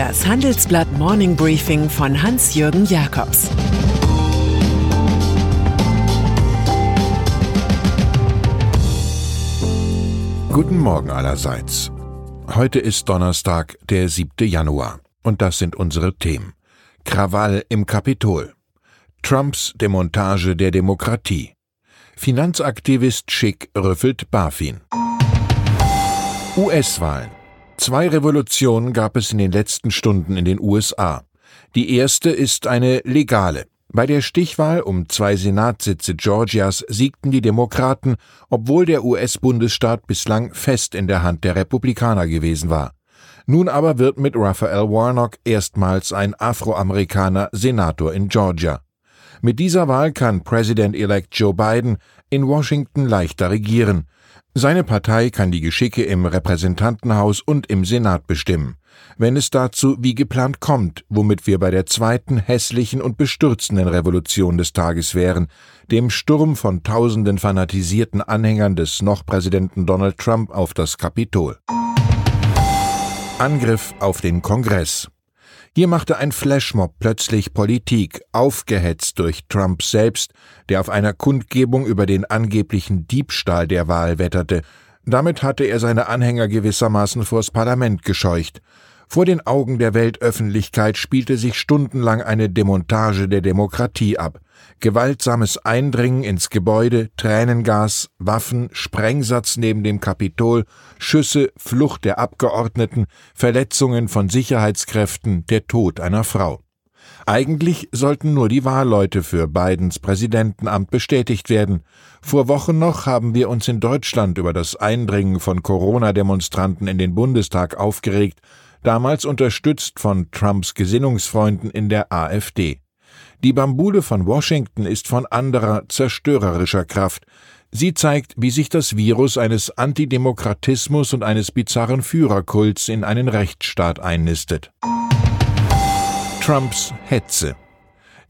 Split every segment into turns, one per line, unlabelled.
Das Handelsblatt Morning Briefing von Hans-Jürgen Jakobs
Guten Morgen allerseits. Heute ist Donnerstag, der 7. Januar. Und das sind unsere Themen. Krawall im Kapitol. Trumps Demontage der Demokratie. Finanzaktivist Schick rüffelt BaFin. US-Wahlen. Zwei Revolutionen gab es in den letzten Stunden in den USA. Die erste ist eine legale. Bei der Stichwahl um zwei Senatssitze Georgias siegten die Demokraten, obwohl der US-Bundesstaat bislang fest in der Hand der Republikaner gewesen war. Nun aber wird mit Raphael Warnock erstmals ein Afroamerikaner Senator in Georgia. Mit dieser Wahl kann President-elect Joe Biden in Washington leichter regieren. Seine Partei kann die Geschicke im Repräsentantenhaus und im Senat bestimmen. Wenn es dazu wie geplant kommt, womit wir bei der zweiten hässlichen und bestürzenden Revolution des Tages wären, dem Sturm von tausenden fanatisierten Anhängern des noch Präsidenten Donald Trump auf das Kapitol. Angriff auf den Kongress. Hier machte ein Flashmob plötzlich Politik, aufgehetzt durch Trump selbst, der auf einer Kundgebung über den angeblichen Diebstahl der Wahl wetterte. Damit hatte er seine Anhänger gewissermaßen vors Parlament gescheucht. Vor den Augen der Weltöffentlichkeit spielte sich stundenlang eine Demontage der Demokratie ab gewaltsames Eindringen ins Gebäude, Tränengas, Waffen, Sprengsatz neben dem Kapitol, Schüsse, Flucht der Abgeordneten, Verletzungen von Sicherheitskräften, der Tod einer Frau. Eigentlich sollten nur die Wahlleute für Bidens Präsidentenamt bestätigt werden. Vor Wochen noch haben wir uns in Deutschland über das Eindringen von Corona-Demonstranten in den Bundestag aufgeregt, damals unterstützt von Trumps Gesinnungsfreunden in der AfD. Die Bambule von Washington ist von anderer zerstörerischer Kraft. Sie zeigt, wie sich das Virus eines Antidemokratismus und eines bizarren Führerkults in einen Rechtsstaat einnistet. Trumps Hetze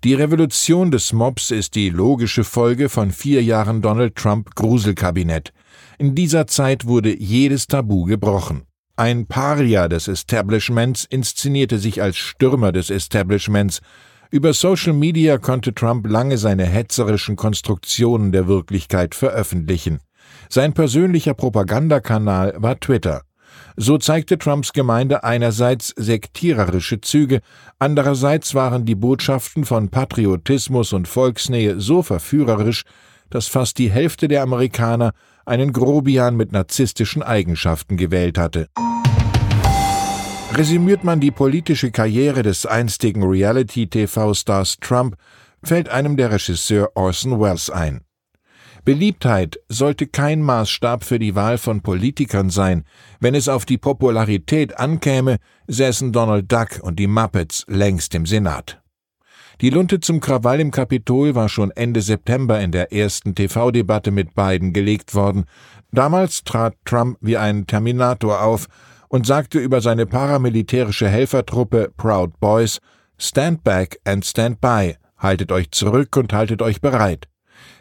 die Revolution des Mobs ist die logische Folge von vier Jahren Donald Trump Gruselkabinett. In dieser Zeit wurde jedes Tabu gebrochen. Ein Paria des Establishments inszenierte sich als Stürmer des Establishments, über Social Media konnte Trump lange seine hetzerischen Konstruktionen der Wirklichkeit veröffentlichen. Sein persönlicher Propagandakanal war Twitter. So zeigte Trumps Gemeinde einerseits sektiererische Züge, andererseits waren die Botschaften von Patriotismus und Volksnähe so verführerisch, dass fast die Hälfte der Amerikaner einen Grobian mit narzisstischen Eigenschaften gewählt hatte. Resümiert man die politische Karriere des einstigen Reality-TV-Stars Trump, fällt einem der Regisseur Orson Welles ein. Beliebtheit sollte kein Maßstab für die Wahl von Politikern sein. Wenn es auf die Popularität ankäme, säßen Donald Duck und die Muppets längst im Senat. Die Lunte zum Krawall im Kapitol war schon Ende September in der ersten TV-Debatte mit Biden gelegt worden. Damals trat Trump wie ein Terminator auf und sagte über seine paramilitärische Helfertruppe Proud Boys Stand back and stand by, haltet euch zurück und haltet euch bereit.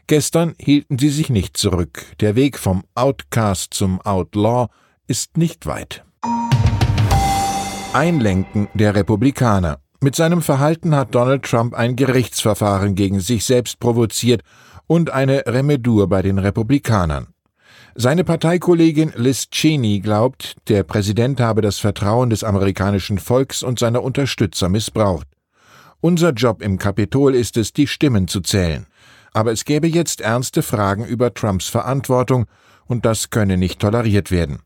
Gestern hielten sie sich nicht zurück. Der Weg vom Outcast zum Outlaw ist nicht weit. Einlenken der Republikaner. Mit seinem Verhalten hat Donald Trump ein Gerichtsverfahren gegen sich selbst provoziert und eine Remedur bei den Republikanern. Seine Parteikollegin Liz Cheney glaubt, der Präsident habe das Vertrauen des amerikanischen Volks und seiner Unterstützer missbraucht. Unser Job im Kapitol ist es, die Stimmen zu zählen. Aber es gäbe jetzt ernste Fragen über Trumps Verantwortung, und das könne nicht toleriert werden.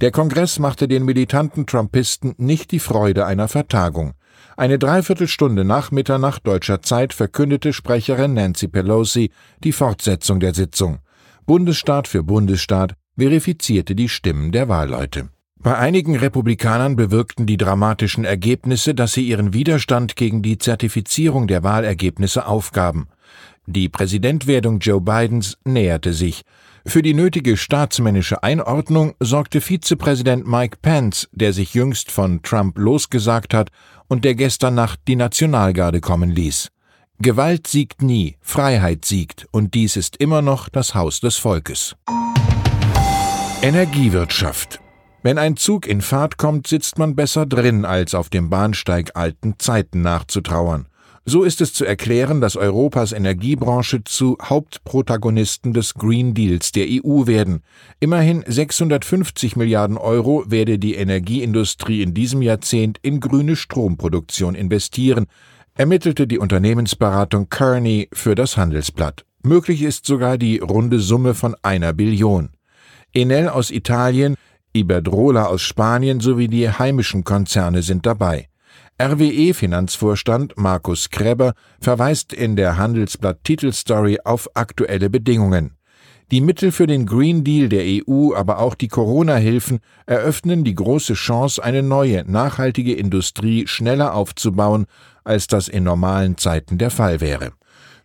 Der Kongress machte den militanten Trumpisten nicht die Freude einer Vertagung. Eine Dreiviertelstunde nach Mitternacht deutscher Zeit verkündete Sprecherin Nancy Pelosi die Fortsetzung der Sitzung. Bundesstaat für Bundesstaat verifizierte die Stimmen der Wahlleute. Bei einigen Republikanern bewirkten die dramatischen Ergebnisse, dass sie ihren Widerstand gegen die Zertifizierung der Wahlergebnisse aufgaben. Die Präsidentwerdung Joe Bidens näherte sich. Für die nötige staatsmännische Einordnung sorgte Vizepräsident Mike Pence, der sich jüngst von Trump losgesagt hat und der gestern Nacht die Nationalgarde kommen ließ. Gewalt siegt nie, Freiheit siegt, und dies ist immer noch das Haus des Volkes. Energiewirtschaft. Wenn ein Zug in Fahrt kommt, sitzt man besser drin, als auf dem Bahnsteig alten Zeiten nachzutrauern. So ist es zu erklären, dass Europas Energiebranche zu Hauptprotagonisten des Green Deals der EU werden. Immerhin 650 Milliarden Euro werde die Energieindustrie in diesem Jahrzehnt in grüne Stromproduktion investieren, ermittelte die Unternehmensberatung Kearney für das Handelsblatt. Möglich ist sogar die runde Summe von einer Billion. Enel aus Italien, Iberdrola aus Spanien sowie die heimischen Konzerne sind dabei. RWE-Finanzvorstand Markus Kreber verweist in der Handelsblatt Titelstory auf aktuelle Bedingungen. Die Mittel für den Green Deal der EU, aber auch die Corona-Hilfen eröffnen die große Chance, eine neue, nachhaltige Industrie schneller aufzubauen, als das in normalen Zeiten der Fall wäre.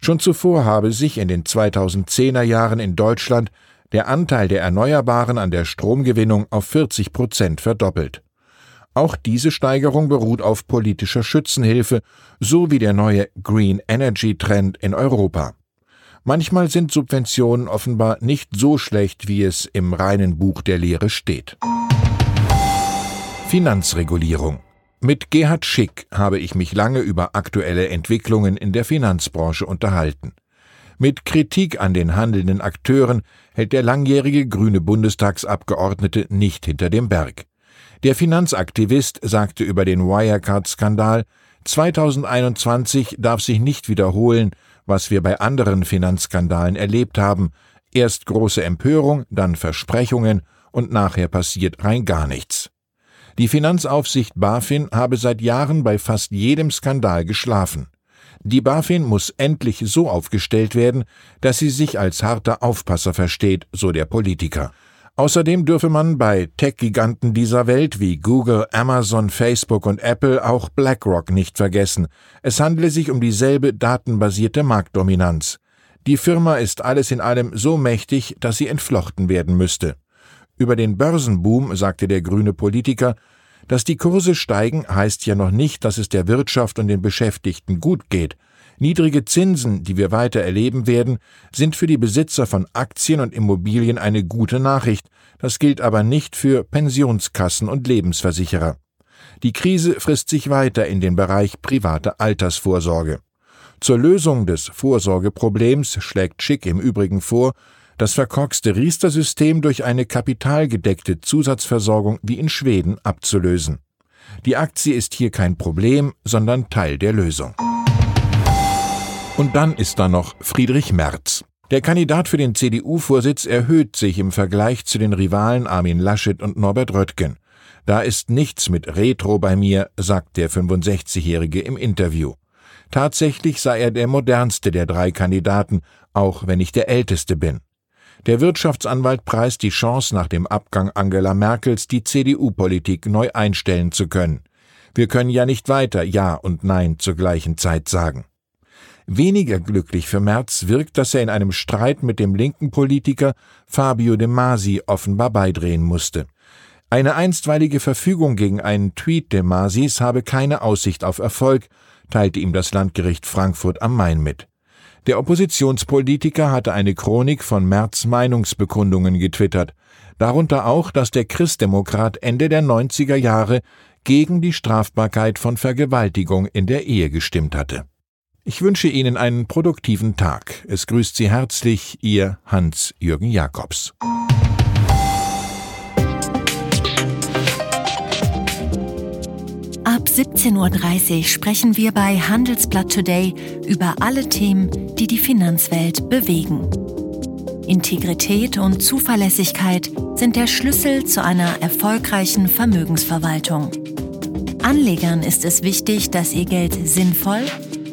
Schon zuvor habe sich in den 2010er Jahren in Deutschland der Anteil der Erneuerbaren an der Stromgewinnung auf 40 Prozent verdoppelt. Auch diese Steigerung beruht auf politischer Schützenhilfe sowie der neue Green Energy Trend in Europa. Manchmal sind Subventionen offenbar nicht so schlecht, wie es im reinen Buch der Lehre steht. Finanzregulierung mit Gerhard Schick habe ich mich lange über aktuelle Entwicklungen in der Finanzbranche unterhalten. Mit Kritik an den handelnden Akteuren hält der langjährige grüne Bundestagsabgeordnete nicht hinter dem Berg. Der Finanzaktivist sagte über den Wirecard-Skandal, 2021 darf sich nicht wiederholen, was wir bei anderen Finanzskandalen erlebt haben. Erst große Empörung, dann Versprechungen und nachher passiert rein gar nichts. Die Finanzaufsicht BaFin habe seit Jahren bei fast jedem Skandal geschlafen. Die BaFin muss endlich so aufgestellt werden, dass sie sich als harter Aufpasser versteht, so der Politiker. Außerdem dürfe man bei Tech-Giganten dieser Welt wie Google, Amazon, Facebook und Apple auch BlackRock nicht vergessen. Es handle sich um dieselbe datenbasierte Marktdominanz. Die Firma ist alles in allem so mächtig, dass sie entflochten werden müsste. Über den Börsenboom sagte der grüne Politiker, dass die Kurse steigen, heißt ja noch nicht, dass es der Wirtschaft und den Beschäftigten gut geht. Niedrige Zinsen, die wir weiter erleben werden, sind für die Besitzer von Aktien und Immobilien eine gute Nachricht, das gilt aber nicht für Pensionskassen und Lebensversicherer. Die Krise frisst sich weiter in den Bereich private Altersvorsorge. Zur Lösung des Vorsorgeproblems schlägt Schick im Übrigen vor, das verkorkste Riester-System durch eine kapitalgedeckte Zusatzversorgung wie in Schweden abzulösen. Die Aktie ist hier kein Problem, sondern Teil der Lösung. Und dann ist da noch Friedrich Merz. Der Kandidat für den CDU-Vorsitz erhöht sich im Vergleich zu den Rivalen Armin Laschet und Norbert Röttgen. Da ist nichts mit Retro bei mir, sagt der 65-Jährige im Interview. Tatsächlich sei er der modernste der drei Kandidaten, auch wenn ich der älteste bin. Der Wirtschaftsanwalt preist die Chance nach dem Abgang Angela Merkels, die CDU-Politik neu einstellen zu können. Wir können ja nicht weiter Ja und Nein zur gleichen Zeit sagen. Weniger glücklich für Merz wirkt, dass er in einem Streit mit dem linken Politiker Fabio De Masi offenbar beidrehen musste. Eine einstweilige Verfügung gegen einen Tweet De Masis habe keine Aussicht auf Erfolg, teilte ihm das Landgericht Frankfurt am Main mit. Der Oppositionspolitiker hatte eine Chronik von Merz Meinungsbekundungen getwittert, darunter auch, dass der Christdemokrat Ende der 90er Jahre gegen die Strafbarkeit von Vergewaltigung in der Ehe gestimmt hatte. Ich wünsche Ihnen einen produktiven Tag. Es grüßt Sie herzlich Ihr Hans-Jürgen Jakobs.
Ab 17.30 Uhr sprechen wir bei Handelsblatt Today über alle Themen, die die Finanzwelt bewegen. Integrität und Zuverlässigkeit sind der Schlüssel zu einer erfolgreichen Vermögensverwaltung. Anlegern ist es wichtig, dass ihr Geld sinnvoll,